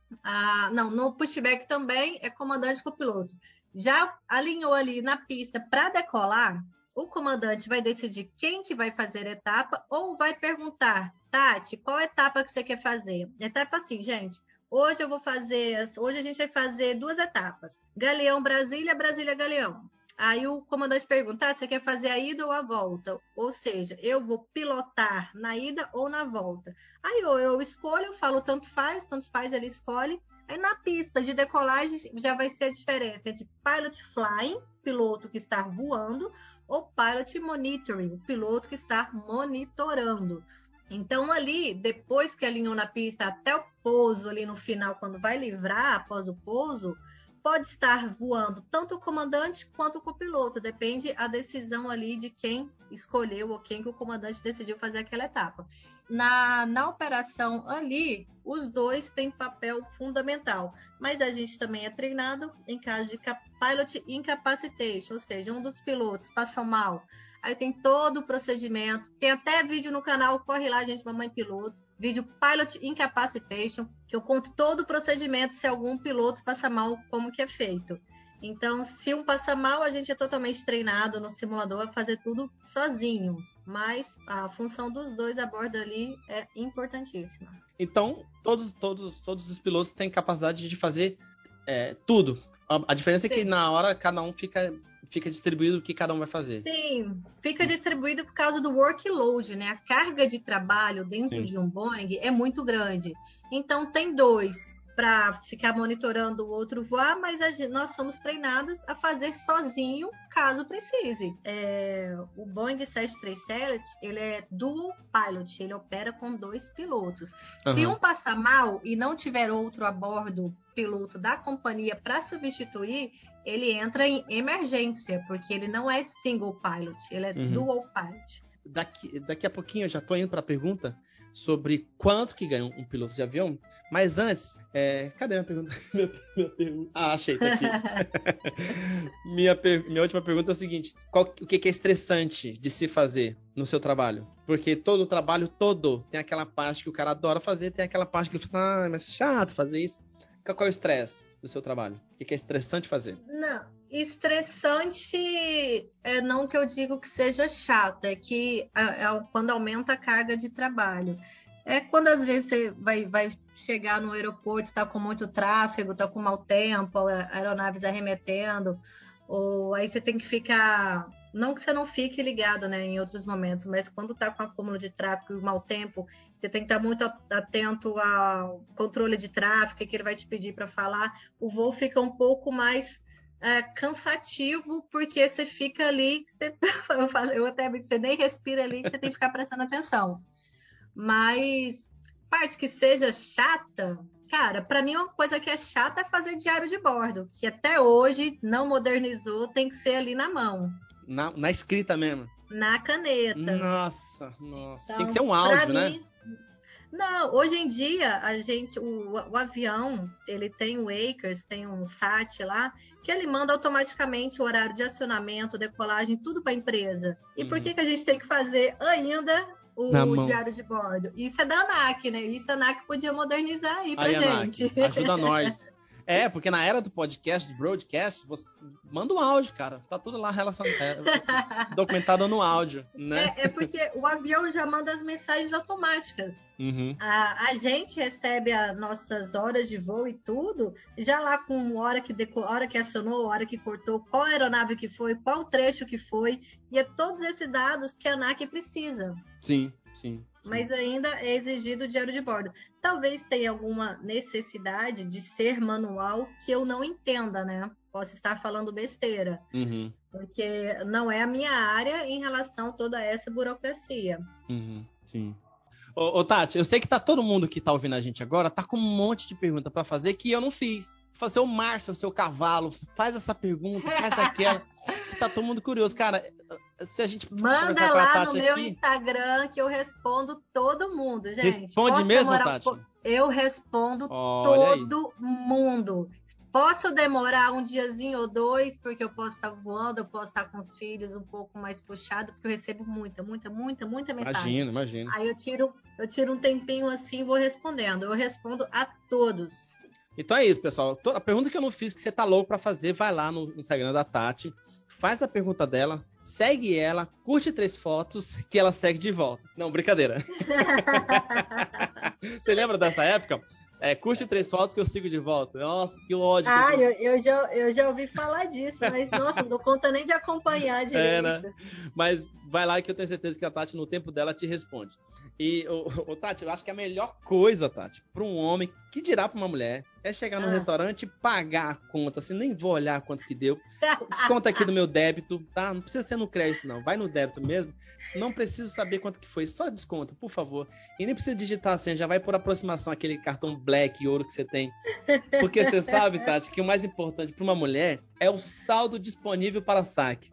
não, no pushback também é comandante com piloto. já alinhou ali na pista para decolar, o comandante vai decidir quem que vai fazer a etapa ou vai perguntar, Tati, qual etapa que você quer fazer? Etapa assim, gente. Hoje eu vou fazer, hoje a gente vai fazer duas etapas: Galeão Brasília, Brasília Galeão. Aí o comandante pergunta: ah, você quer fazer a ida ou a volta? Ou seja, eu vou pilotar na ida ou na volta. Aí eu, eu escolho, eu falo tanto faz, tanto faz, ele escolhe. Aí na pista de decolagem já vai ser a diferença entre pilot flying, piloto que está voando, ou pilot monitoring, piloto que está monitorando. Então, ali, depois que alinhou na pista até o pouso, ali no final, quando vai livrar após o pouso, pode estar voando tanto o comandante quanto o copiloto, depende a decisão ali de quem escolheu ou quem que o comandante decidiu fazer aquela etapa na, na operação ali, os dois têm papel fundamental, mas a gente também é treinado em caso de pilot incapacitation, ou seja, um dos pilotos passou mal. Aí tem todo o procedimento, tem até vídeo no canal, corre lá, gente, mamãe piloto, vídeo pilot incapacitation, que eu conto todo o procedimento se algum piloto passa mal, como que é feito. Então, se um passa mal, a gente é totalmente treinado no simulador a fazer tudo sozinho. Mas a função dos dois a bordo ali é importantíssima. Então, todos, todos, todos os pilotos têm capacidade de fazer é, tudo. A, diferença Sim. é que na hora cada um fica fica distribuído o que cada um vai fazer. Sim, fica distribuído por causa do workload, né? A carga de trabalho dentro Sim. de um Boeing é muito grande. Então tem dois para ficar monitorando o outro voar, mas a, nós somos treinados a fazer sozinho, caso precise. É, o Boeing 737 ele é dual pilot, ele opera com dois pilotos. Uhum. Se um passar mal e não tiver outro a bordo piloto da companhia para substituir, ele entra em emergência, porque ele não é single pilot, ele é uhum. dual pilot. Daqui, daqui a pouquinho eu já estou indo para a pergunta sobre quanto que ganha um piloto de avião. Mas antes, é... cadê minha pergunta? minha, minha pergunta? Ah, achei, tá aqui. minha, per... minha última pergunta é o seguinte: qual... o que é estressante de se fazer no seu trabalho? Porque todo o trabalho todo tem aquela parte que o cara adora fazer, tem aquela parte que ele fala, ah, mas chato fazer isso. Qual é o estresse do seu trabalho? O que é estressante fazer? Não, estressante é não que eu digo que seja chato, é que é, é quando aumenta a carga de trabalho. É quando às vezes você vai, vai chegar no aeroporto, tá com muito tráfego, tá com mau tempo, aeronaves arremetendo, ou aí você tem que ficar. Não que você não fique ligado né, em outros momentos, mas quando tá com acúmulo de tráfego e mau tempo, você tem que estar muito atento ao controle de tráfego que ele vai te pedir para falar. O voo fica um pouco mais é, cansativo, porque você fica ali, você, eu, falo, eu até que você nem respira ali, você tem que ficar prestando atenção. Mas parte que seja chata, cara, para mim uma coisa que é chata é fazer diário de bordo, que até hoje não modernizou, tem que ser ali na mão. Na, na escrita mesmo. Na caneta. Nossa, nossa. Então, Tinha que ser um áudio, né? Mim, não, hoje em dia a gente, o, o avião, ele tem o Acres, tem um SAT lá, que ele manda automaticamente o horário de acionamento, decolagem, tudo para a empresa. E uhum. por que, que a gente tem que fazer ainda o diário de bordo? Isso é da ANAC, né? Isso a ANAC podia modernizar aí aí, gente. ANAC, ajuda nós. É, porque na era do podcast, do broadcast, você manda um áudio, cara. Tá tudo lá relacionado, é, documentado no áudio, né? É, é, porque o avião já manda as mensagens automáticas. Uhum. A, a, gente recebe as nossas horas de voo e tudo, já lá com hora que deco, hora que acionou, hora que cortou, qual aeronave que foi, qual trecho que foi, e é todos esses dados que a ANAC precisa. Sim, sim mas ainda é exigido o diário de bordo. Talvez tenha alguma necessidade de ser manual que eu não entenda, né? Posso estar falando besteira, uhum. porque não é a minha área em relação a toda essa burocracia. Uhum. Sim. Ô, ô, Tati, eu sei que tá todo mundo que tá ouvindo a gente agora tá com um monte de pergunta para fazer que eu não fiz. Fazer o Márcio, o seu cavalo, faz essa pergunta, faz aquela. tá todo mundo curioso. Cara, se a gente Manda lá no meu aqui, Instagram que eu respondo todo mundo, gente. Responde Posso mesmo, Tati? Eu respondo Olha todo aí. mundo. Posso demorar um diazinho ou dois, porque eu posso estar voando, eu posso estar com os filhos um pouco mais puxado, porque eu recebo muita, muita, muita, muita mensagem. Imagina, imagina. Aí eu tiro, eu tiro um tempinho assim e vou respondendo. Eu respondo a todos. Então é isso, pessoal. A pergunta que eu não fiz, que você tá louco para fazer, vai lá no Instagram da Tati, faz a pergunta dela, segue ela, curte três fotos, que ela segue de volta. Não, brincadeira. você lembra dessa época? É, curte três fotos que eu sigo de volta. Nossa, que ódio. Ah, eu, eu, já, eu já ouvi falar disso, mas nossa, não dou conta nem de acompanhar direito. É, né? Mas vai lá que eu tenho certeza que a Tati, no tempo dela, te responde. E, o, Tati, eu acho que a melhor coisa, Tati, para um homem, que dirá para uma mulher, é chegar no ah. restaurante e pagar a conta, assim, nem vou olhar quanto que deu. Desconta aqui do meu débito, tá? Não precisa ser no crédito, não. Vai no débito mesmo. Não preciso saber quanto que foi, só desconto, por favor. E nem precisa digitar assim, já vai por aproximação aquele cartão black ouro que você tem. Porque você sabe, Tati, que o mais importante para uma mulher é o saldo disponível para saque.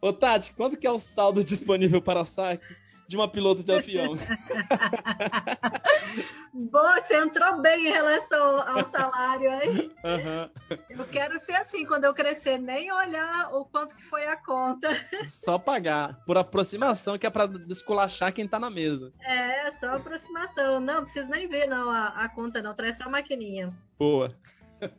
Ô, Tati, quanto que é o saldo disponível para saque? De uma piloto de avião. Boa, você entrou bem em relação ao salário, hein? Uhum. Eu quero ser assim quando eu crescer, nem olhar o quanto que foi a conta. Só pagar, por aproximação, que é para desculachar quem tá na mesa. É, só aproximação. Não, precisa nem ver não a, a conta não, traz só a maquininha. Boa.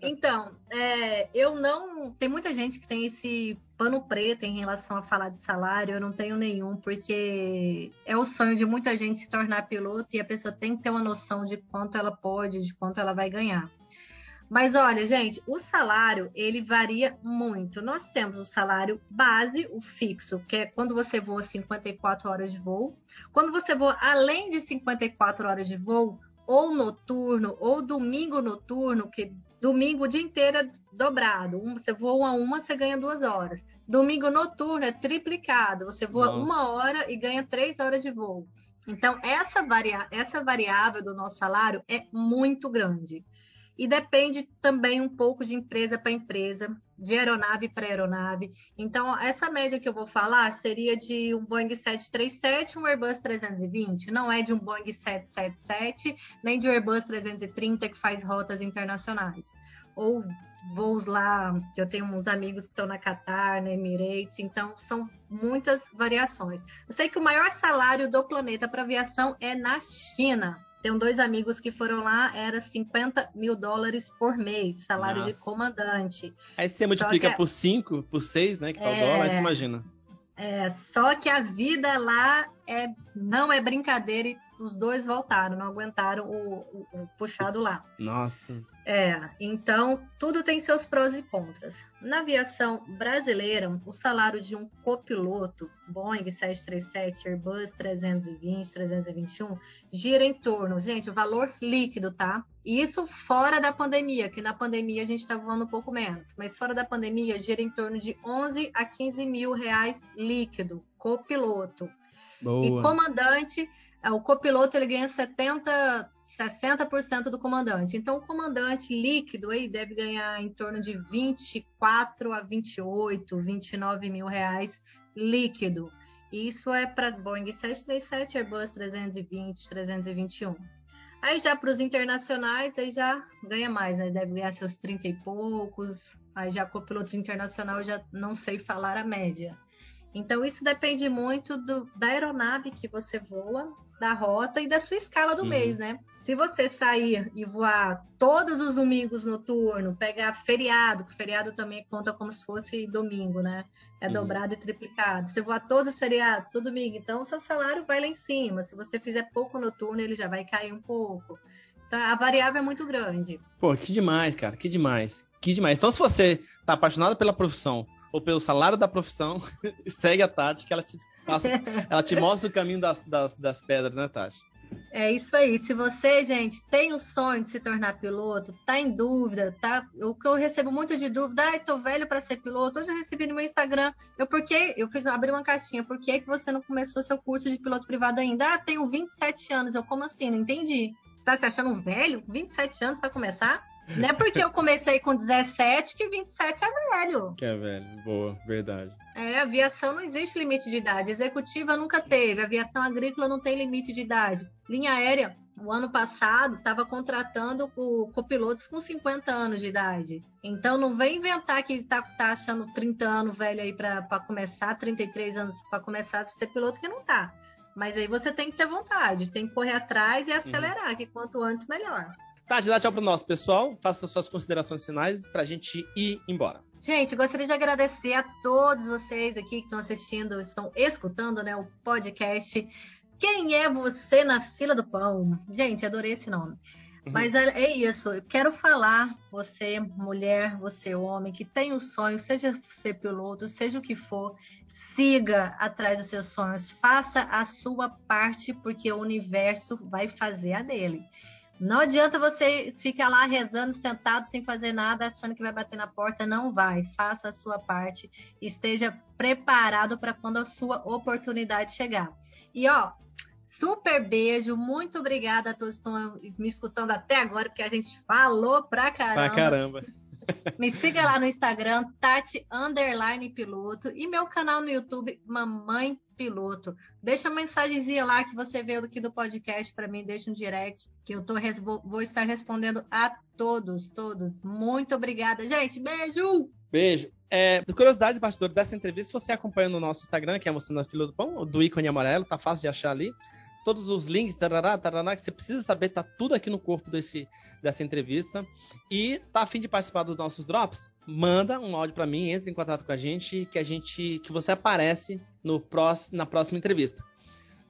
Então, é, eu não. Tem muita gente que tem esse pano preto em relação a falar de salário, eu não tenho nenhum, porque é o sonho de muita gente se tornar piloto e a pessoa tem que ter uma noção de quanto ela pode, de quanto ela vai ganhar. Mas olha, gente, o salário ele varia muito. Nós temos o salário base, o fixo, que é quando você voa 54 horas de voo. Quando você voa além de 54 horas de voo, ou noturno, ou domingo noturno, que Domingo o dia inteiro é dobrado. Um, você voa uma, você ganha duas horas. Domingo noturno é triplicado. Você voa Nossa. uma hora e ganha três horas de voo. Então, essa, varia essa variável do nosso salário é muito grande. E depende também um pouco de empresa para empresa, de aeronave para aeronave. Então, essa média que eu vou falar seria de um Boeing 737 um Airbus 320. Não é de um Boeing 777, nem de um Airbus 330 que faz rotas internacionais. Ou voos lá, eu tenho uns amigos que estão na Qatar, na Emirates, então são muitas variações. Eu sei que o maior salário do planeta para aviação é na China. Tenho dois amigos que foram lá, era 50 mil dólares por mês, salário Nossa. de comandante. Aí você multiplica que, por 5, por 6, né? Que tá é, o dólar, aí você imagina. É, só que a vida lá é, não é brincadeira e os dois voltaram, não aguentaram o, o, o, puxado lá. Nossa. É, então tudo tem seus prós e contras. Na aviação brasileira, o salário de um copiloto Boeing 737, Airbus 320, 321 gira em torno, gente, o valor líquido, tá? Isso fora da pandemia, que na pandemia a gente está voando um pouco menos, mas fora da pandemia gira em torno de 11 a 15 mil reais líquido, copiloto. Boa. E comandante o copiloto ele ganha 70, 60% do comandante. Então, o comandante líquido aí deve ganhar em torno de 24 a 28, 29 mil reais líquido. Isso é para Boeing 737, Airbus 320, 321. Aí já para os internacionais, aí já ganha mais, né? Deve ganhar seus 30 e poucos. Aí já copiloto internacional, eu já não sei falar a média. Então, isso depende muito do, da aeronave que você voa da rota e da sua escala do uhum. mês, né? Se você sair e voar todos os domingos noturno, pegar feriado, que feriado também conta como se fosse domingo, né? É uhum. dobrado e triplicado. Se voar todos os feriados, todo domingo, então o seu salário vai lá em cima. Se você fizer pouco noturno, ele já vai cair um pouco. Então, a variável é muito grande. Pô, que demais, cara, que demais. Que demais. Então, se você tá apaixonado pela profissão, ou pelo salário da profissão, segue a Tati, que ela te, passa, ela te mostra o caminho das, das, das pedras, né, Tati? É isso aí. Se você, gente, tem o sonho de se tornar piloto, tá em dúvida, tá? O que eu recebo muito de dúvida, ai, tô velho para ser piloto. Hoje eu recebi no meu Instagram, eu porque eu fiz abri uma caixinha, por que, que você não começou seu curso de piloto privado ainda? Ah, tenho 27 anos. Eu como assim? Não entendi. Você tá se achando velho? 27 anos para começar? Não é porque eu comecei com 17 que 27 é velho. Que é velho, boa, verdade. É, aviação não existe limite de idade. Executiva nunca teve. Aviação agrícola não tem limite de idade. Linha aérea, o ano passado, estava contratando o copilotos com 50 anos de idade. Então não vem inventar que tá, tá achando 30 anos velho aí para começar, 33 anos para começar a ser piloto, que não tá. Mas aí você tem que ter vontade, tem que correr atrás e acelerar, uhum. que quanto antes melhor. Tati, dá tchau pro nosso pessoal. Faça suas considerações finais pra gente ir embora. Gente, gostaria de agradecer a todos vocês aqui que estão assistindo, estão escutando né, o podcast. Quem é você na fila do pão? Gente, adorei esse nome. Uhum. Mas é, é, isso, eu quero falar, você, mulher, você, homem, que tem um sonho, seja ser piloto, seja o que for, siga atrás dos seus sonhos, faça a sua parte, porque o universo vai fazer a dele. Não adianta você ficar lá rezando, sentado, sem fazer nada, achando que vai bater na porta. Não vai. Faça a sua parte. Esteja preparado para quando a sua oportunidade chegar. E ó, super beijo. Muito obrigada a todos que estão me escutando até agora, porque a gente falou pra caramba. Pra caramba. Me siga lá no Instagram, Tati Underline Piloto, e meu canal no YouTube, Mamãe Piloto. Deixa uma mensagenzinha lá que você veio aqui do podcast para mim, deixa um direct, que eu tô, vou estar respondendo a todos, todos. Muito obrigada, gente. Beijo! Beijo. É, curiosidade, bastidor, dessa entrevista, você acompanha no nosso Instagram, que é Mostrando a Fila do Pão, do ícone amarelo, tá fácil de achar ali todos os links, tarará, tarará, que você precisa saber, tá tudo aqui no corpo desse, dessa entrevista. E tá afim de participar dos nossos drops? Manda um áudio para mim, entre em contato com a gente, que a gente, que você aparece no próximo, na próxima entrevista.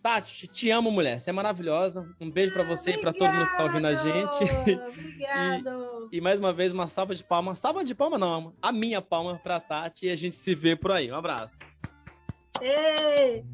Tati, te amo, mulher. Você é maravilhosa. Um beijo para você e para todo mundo que tá ouvindo a gente. Obrigado. e, e, mais uma vez, uma salva de palmas. Salva de palma não, a minha palma pra Tati e a gente se vê por aí. Um abraço. Ei.